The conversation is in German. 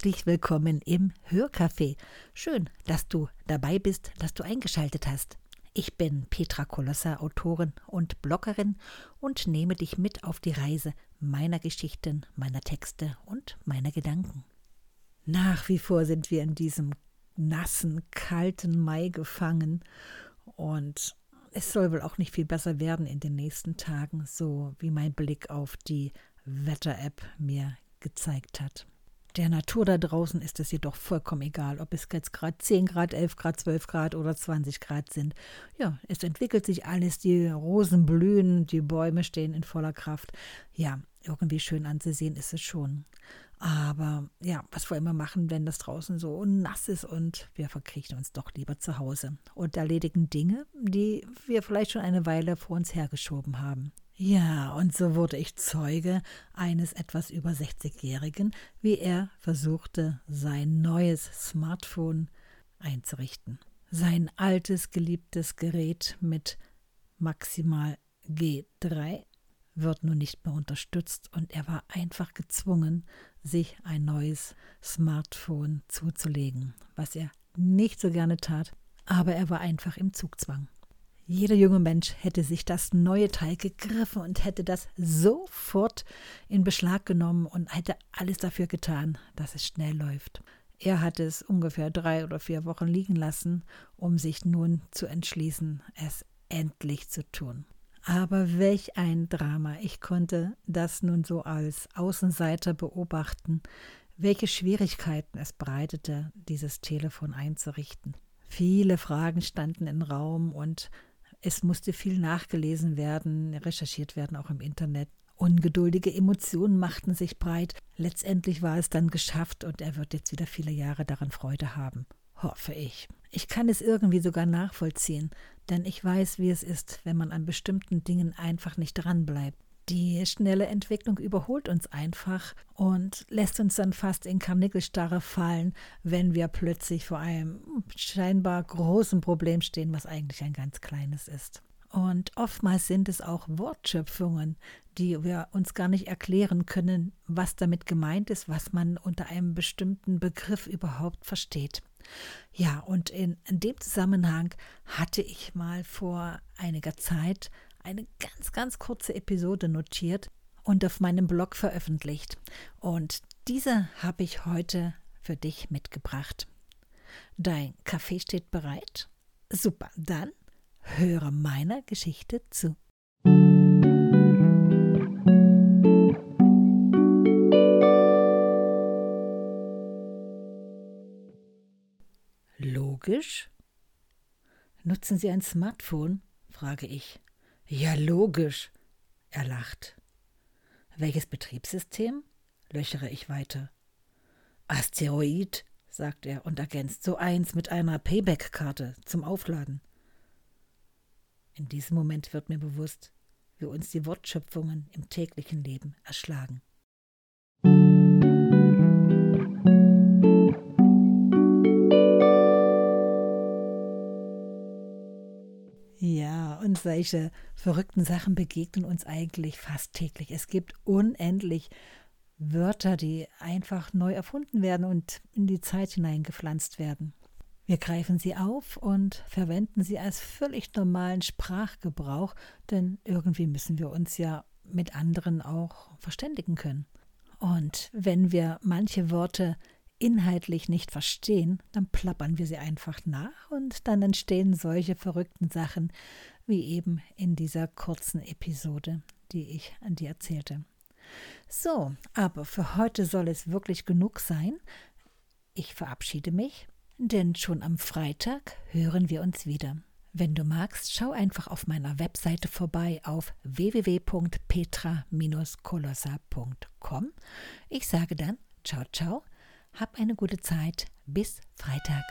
herzlich willkommen im Hörcafé. Schön, dass du dabei bist, dass du eingeschaltet hast. Ich bin Petra Kolosser, Autorin und Bloggerin und nehme dich mit auf die Reise meiner Geschichten, meiner Texte und meiner Gedanken. Nach wie vor sind wir in diesem nassen, kalten Mai gefangen und es soll wohl auch nicht viel besser werden in den nächsten Tagen, so wie mein Blick auf die Wetter-App mir gezeigt hat. Der Natur da draußen ist es jedoch vollkommen egal, ob es jetzt gerade 10 Grad, 11 Grad, 12 Grad oder 20 Grad sind. Ja, es entwickelt sich alles, die Rosen blühen, die Bäume stehen in voller Kraft. Ja, irgendwie schön anzusehen ist es schon. Aber ja, was wollen wir machen, wenn das draußen so nass ist und wir verkriechen uns doch lieber zu Hause und erledigen Dinge, die wir vielleicht schon eine Weile vor uns hergeschoben haben. Ja, und so wurde ich Zeuge eines etwas über 60-Jährigen, wie er versuchte, sein neues Smartphone einzurichten. Sein altes, geliebtes Gerät mit maximal G3 wird nun nicht mehr unterstützt und er war einfach gezwungen, sich ein neues Smartphone zuzulegen, was er nicht so gerne tat, aber er war einfach im Zugzwang. Jeder junge Mensch hätte sich das neue Teil gegriffen und hätte das sofort in Beschlag genommen und hätte alles dafür getan, dass es schnell läuft. Er hat es ungefähr drei oder vier Wochen liegen lassen, um sich nun zu entschließen, es endlich zu tun. Aber welch ein Drama. Ich konnte das nun so als Außenseiter beobachten, welche Schwierigkeiten es bereitete, dieses Telefon einzurichten. Viele Fragen standen im Raum und es musste viel nachgelesen werden, recherchiert werden, auch im Internet. Ungeduldige Emotionen machten sich breit. Letztendlich war es dann geschafft und er wird jetzt wieder viele Jahre daran Freude haben. Hoffe ich. Ich kann es irgendwie sogar nachvollziehen, denn ich weiß, wie es ist, wenn man an bestimmten Dingen einfach nicht dranbleibt. Die schnelle Entwicklung überholt uns einfach und lässt uns dann fast in Karnickelstarre fallen, wenn wir plötzlich vor einem scheinbar großen Problem stehen, was eigentlich ein ganz kleines ist. Und oftmals sind es auch Wortschöpfungen, die wir uns gar nicht erklären können, was damit gemeint ist, was man unter einem bestimmten Begriff überhaupt versteht. Ja, und in, in dem Zusammenhang hatte ich mal vor einiger Zeit eine ganz, ganz kurze Episode notiert und auf meinem Blog veröffentlicht. Und diese habe ich heute für dich mitgebracht. Dein Kaffee steht bereit? Super, dann höre meiner Geschichte zu. Logisch? Nutzen Sie ein Smartphone? frage ich. Ja, logisch. Er lacht. Welches Betriebssystem? löchere ich weiter. Asteroid, sagt er und ergänzt, so eins mit einer Payback-Karte zum Aufladen. In diesem Moment wird mir bewusst, wie uns die Wortschöpfungen im täglichen Leben erschlagen. Solche verrückten Sachen begegnen uns eigentlich fast täglich. Es gibt unendlich Wörter, die einfach neu erfunden werden und in die Zeit hineingepflanzt werden. Wir greifen sie auf und verwenden sie als völlig normalen Sprachgebrauch, denn irgendwie müssen wir uns ja mit anderen auch verständigen können. Und wenn wir manche Worte inhaltlich nicht verstehen, dann plappern wir sie einfach nach und dann entstehen solche verrückten Sachen wie eben in dieser kurzen Episode, die ich an dir erzählte. So, aber für heute soll es wirklich genug sein. Ich verabschiede mich denn schon am Freitag hören wir uns wieder. Wenn du magst, schau einfach auf meiner Webseite vorbei auf www.petra-kolossa.com. Ich sage dann ciao ciao, hab eine gute Zeit, bis Freitag.